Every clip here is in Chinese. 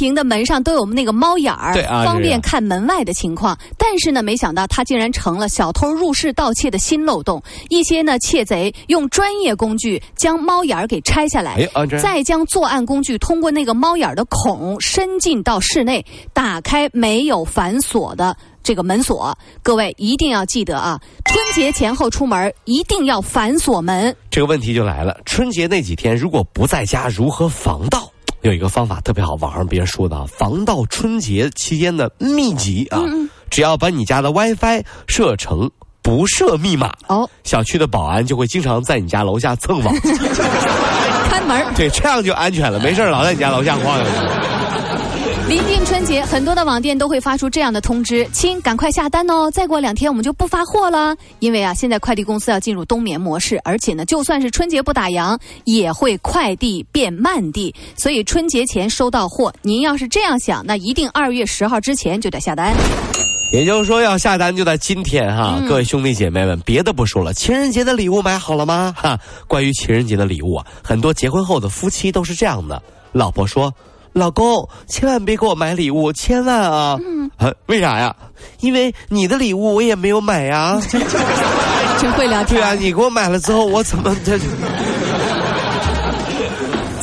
庭的门上都有那个猫眼儿，对啊方便看门外的情况。但是呢，没想到它竟然成了小偷入室盗窃的新漏洞。一些呢窃贼用专业工具将猫眼儿给拆下来哎啊，再将作案工具通过那个猫眼儿的孔伸进到室内，打开没有反锁的。这个门锁，各位一定要记得啊！春节前后出门一定要反锁门。这个问题就来了，春节那几天如果不在家，如何防盗？有一个方法特别好，网上别人说的啊，防盗春节期间的秘籍啊，只要把你家的 WiFi 设成不设密码，哦，小区的保安就会经常在你家楼下蹭网，看门。对，这样就安全了，没事老在你家楼下晃悠。临近春节，很多的网店都会发出这样的通知：亲，赶快下单哦！再过两天我们就不发货了。因为啊，现在快递公司要进入冬眠模式，而且呢，就算是春节不打烊，也会快递变慢递。所以春节前收到货，您要是这样想，那一定二月十号之前就得下单。也就是说，要下单就在今天哈，各位兄弟姐妹们，别的不说了，情人节的礼物买好了吗？哈，关于情人节的礼物啊，很多结婚后的夫妻都是这样的，老婆说。老公，千万别给我买礼物，千万啊！嗯，啊，为啥呀？因为你的礼物我也没有买呀。真会聊天。对啊，你给我买了之后，我怎么这？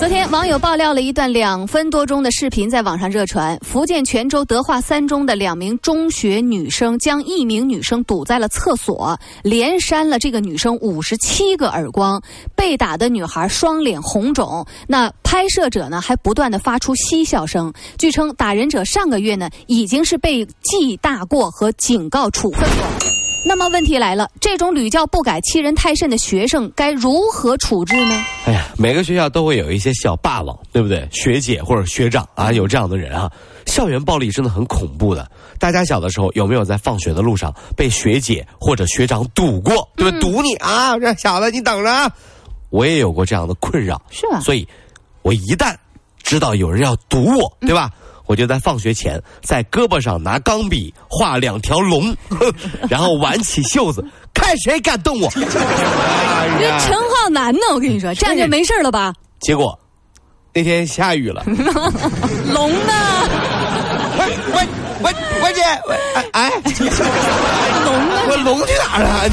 昨天，网友爆料了一段两分多钟的视频在网上热传。福建泉州德化三中的两名中学女生将一名女生堵在了厕所，连扇了这个女生五十七个耳光，被打的女孩双脸红肿。那拍摄者呢，还不断的发出嬉笑声。据称，打人者上个月呢已经是被记大过和警告处分过。那么问题来了，这种屡教不改、欺人太甚的学生该如何处置呢？哎呀，每个学校都会有一些小霸王，对不对？学姐或者学长啊，有这样的人啊。校园暴力真的很恐怖的。大家小的时候有没有在放学的路上被学姐或者学长堵过？对吧？堵你啊，这小子你等着啊！我也有过这样的困扰，是吧？所以，我一旦知道有人要堵我，对吧？我就在放学前在胳膊上拿钢笔画两条龙，然后挽起袖子，看谁敢动我。哎 这陈浩南呢？我跟你说，这样就没事了吧？结果那天下雨了，龙呢？我我我我姐，我哎哎，龙呢？我龙去哪儿了？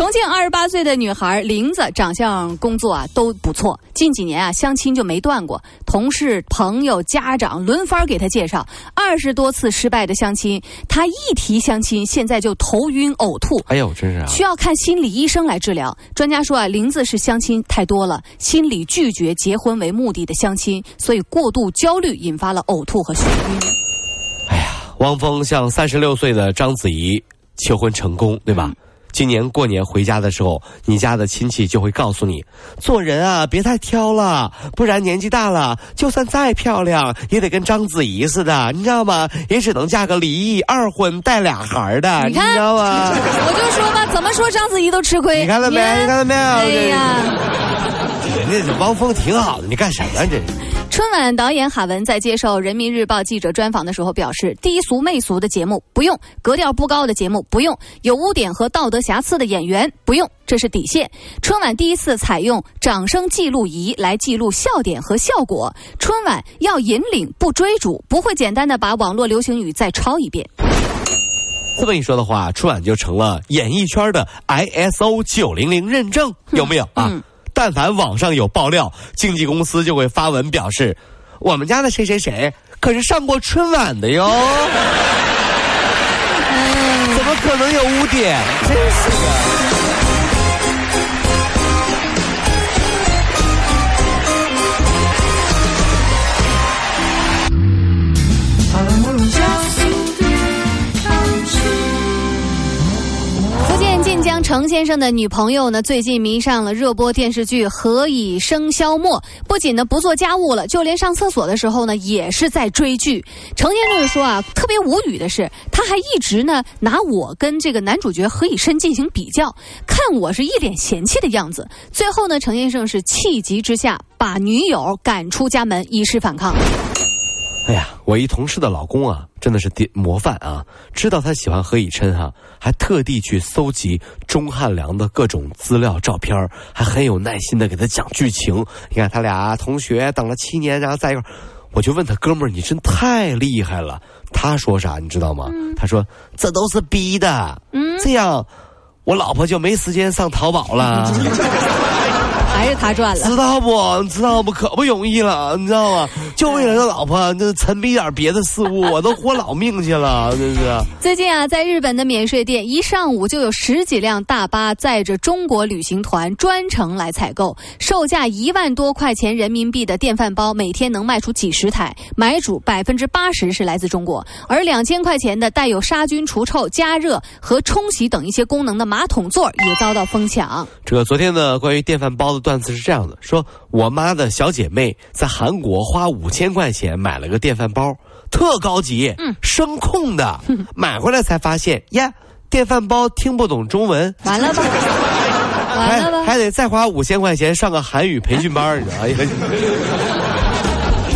重庆二十八岁的女孩玲子，长相、工作啊都不错。近几年啊，相亲就没断过，同事、朋友、家长轮番给她介绍。二十多次失败的相亲，她一提相亲，现在就头晕呕吐。哎呦，真是啊！需要看心理医生来治疗。专家说啊，玲子是相亲太多了，心理拒绝结婚为目的的相亲，所以过度焦虑引发了呕吐和眩晕。哎呀，汪峰向三十六岁的章子怡求婚成功，对吧？今年过年回家的时候，你家的亲戚就会告诉你，做人啊别太挑了，不然年纪大了，就算再漂亮，也得跟章子怡似的，你知道吗？也只能嫁个离异二婚带俩孩儿的，你你知道吗？我就说吧，怎么说章子怡都吃亏。你看到没？你看到没有？哎呀。人家汪峰挺好的，你干什么这是？春晚导演哈文在接受人民日报记者专访的时候表示，低俗媚俗的节目不用，格调不高的节目不用，有污点和道德瑕疵的演员不用，这是底线。春晚第一次采用掌声记录仪来记录笑点和效果，春晚要引领不追逐，不会简单的把网络流行语再抄一遍。这么一说的话，春晚就成了演艺圈的 ISO 九零零认证，有没有啊？嗯但凡网上有爆料，经纪公司就会发文表示，我们家的谁谁谁可是上过春晚的哟，怎么可能有污点？真是的。晋江程先生的女朋友呢，最近迷上了热播电视剧《何以笙箫默》，不仅呢不做家务了，就连上厕所的时候呢，也是在追剧。程先生说啊，特别无语的是，他还一直呢拿我跟这个男主角何以琛进行比较，看我是一脸嫌弃的样子。最后呢，程先生是气急之下把女友赶出家门，以示反抗。哎呀，我一同事的老公啊，真的是典模范啊！知道他喜欢何以琛哈、还特地去搜集钟汉良的各种资料照片还很有耐心的给他讲剧情。你看他俩同学等了七年，然后在一块儿，我就问他哥们儿，你真太厉害了。他说啥你知道吗？他说这都是逼的，嗯，这样我老婆就没时间上淘宝了。还是他赚了。知道不？知道不？可不容易了，你知道吗？就为了这老婆，那沉迷点别的事物，我都豁老命去了，真是。最近啊，在日本的免税店，一上午就有十几辆大巴载着中国旅行团专程来采购，售价一万多块钱人民币的电饭煲，每天能卖出几十台，买主百分之八十是来自中国。而两千块钱的带有杀菌、除臭、加热和冲洗等一些功能的马桶座也遭到疯抢。这个昨天呢，关于电饭煲的段子是这样的：说我妈的小姐妹在韩国花五千块钱买了个电饭煲，特高级，嗯，声控的，买回来才发现呀，电饭煲听不懂中文，完了吧？完了吧？还得再花五千块钱上个韩语培训班，你知道吗？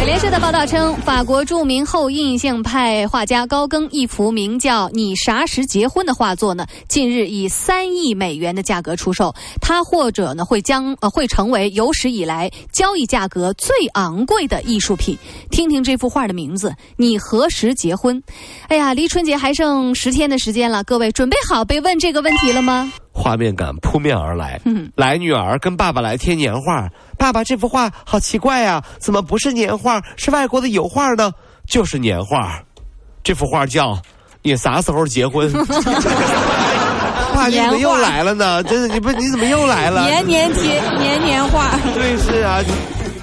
美联社的报道称，法国著名后印象派画家高更一幅名叫《你啥时结婚》的画作呢，近日以三亿美元的价格出售。它或者呢会将呃会成为有史以来交易价格最昂贵的艺术品。听听这幅画的名字，《你何时结婚》？哎呀，离春节还剩十天的时间了，各位准备好被问这个问题了吗？画面感扑面而来。嗯，来，女儿跟爸爸来贴年画。爸爸，这幅画好奇怪呀，怎么不是年画，是外国的油画呢？就是年画，这幅画叫《你啥时候结婚》。爸，你怎么又来了呢？真的，你不，你怎么又来了？年年贴，年年画。对，是啊。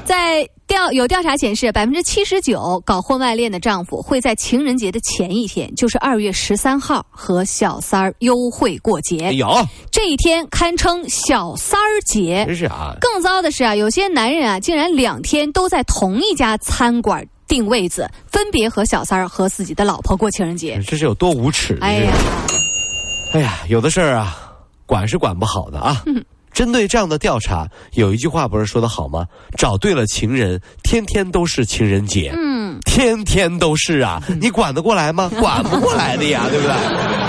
在调有调查显示，百分之七十九搞婚外恋的丈夫会在情人节的前一天，就是二月十三号和小三儿幽会过节。有这一天堪称小三儿节。真是啊！更糟的是啊，有些男人啊，竟然两天都在同一家餐馆订位子，分别和小三儿和自己的老婆过情人节。这是有多无耻！哎呀，哎呀，有的事儿啊，管是管不好的啊。嗯。针对这样的调查，有一句话不是说的好吗？找对了情人，天天都是情人节。嗯，天天都是啊，你管得过来吗？管不过来的呀，对不对？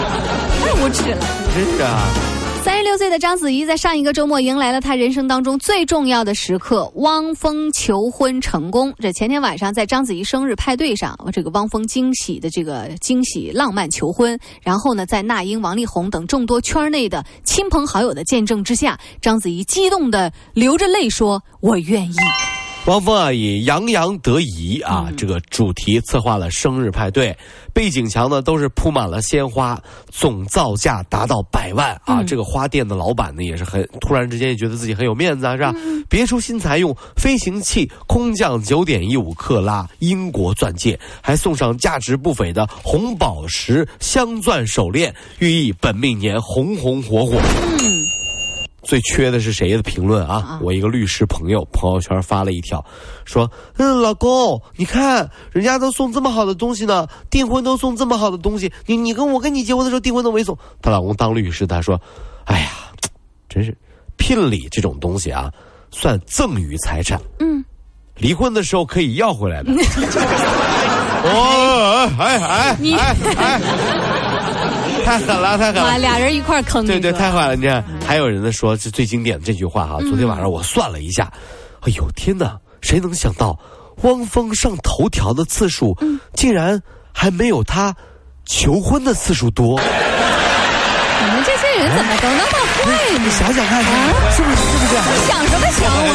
太无耻了！真是啊。三十六岁的章子怡在上一个周末迎来了她人生当中最重要的时刻——汪峰求婚成功。这前天晚上在章子怡生日派对上，这个汪峰惊喜的这个惊喜浪漫求婚，然后呢，在那英、王力宏等众多圈内的亲朋好友的见证之下，章子怡激动的流着泪说：“我愿意。”汪峰啊，以洋洋得意啊这个主题策划了生日派对，背景墙呢都是铺满了鲜花，总造价达到百万啊！这个花店的老板呢也是很突然之间也觉得自己很有面子啊，是吧？别出心裁，用飞行器空降九点一五克拉英国钻戒，还送上价值不菲的红宝石镶钻手链，寓意本命年红红火火。嗯。最缺的是谁的评论啊？我一个律师朋友朋友圈发了一条，说：“嗯，老公，你看人家都送这么好的东西呢，订婚都送这么好的东西，你你跟我跟你结婚的时候订婚都没送。”她老公当律师，他说：“哎呀，真是聘礼这种东西啊，算赠与财产，嗯，离婚的时候可以要回来的。”哦，哎哎哎哎。太狠了，太狠了！俩人一块坑。对对，太狠了！你看，还有人呢说，是最经典的这句话哈。昨天晚上我算了一下，哎呦天哪！谁能想到，汪峰上头条的次数，竟然还没有他求婚的次数多。你们这些人怎么都那么坏？你想想看，是不是？是不是？想什么想？我。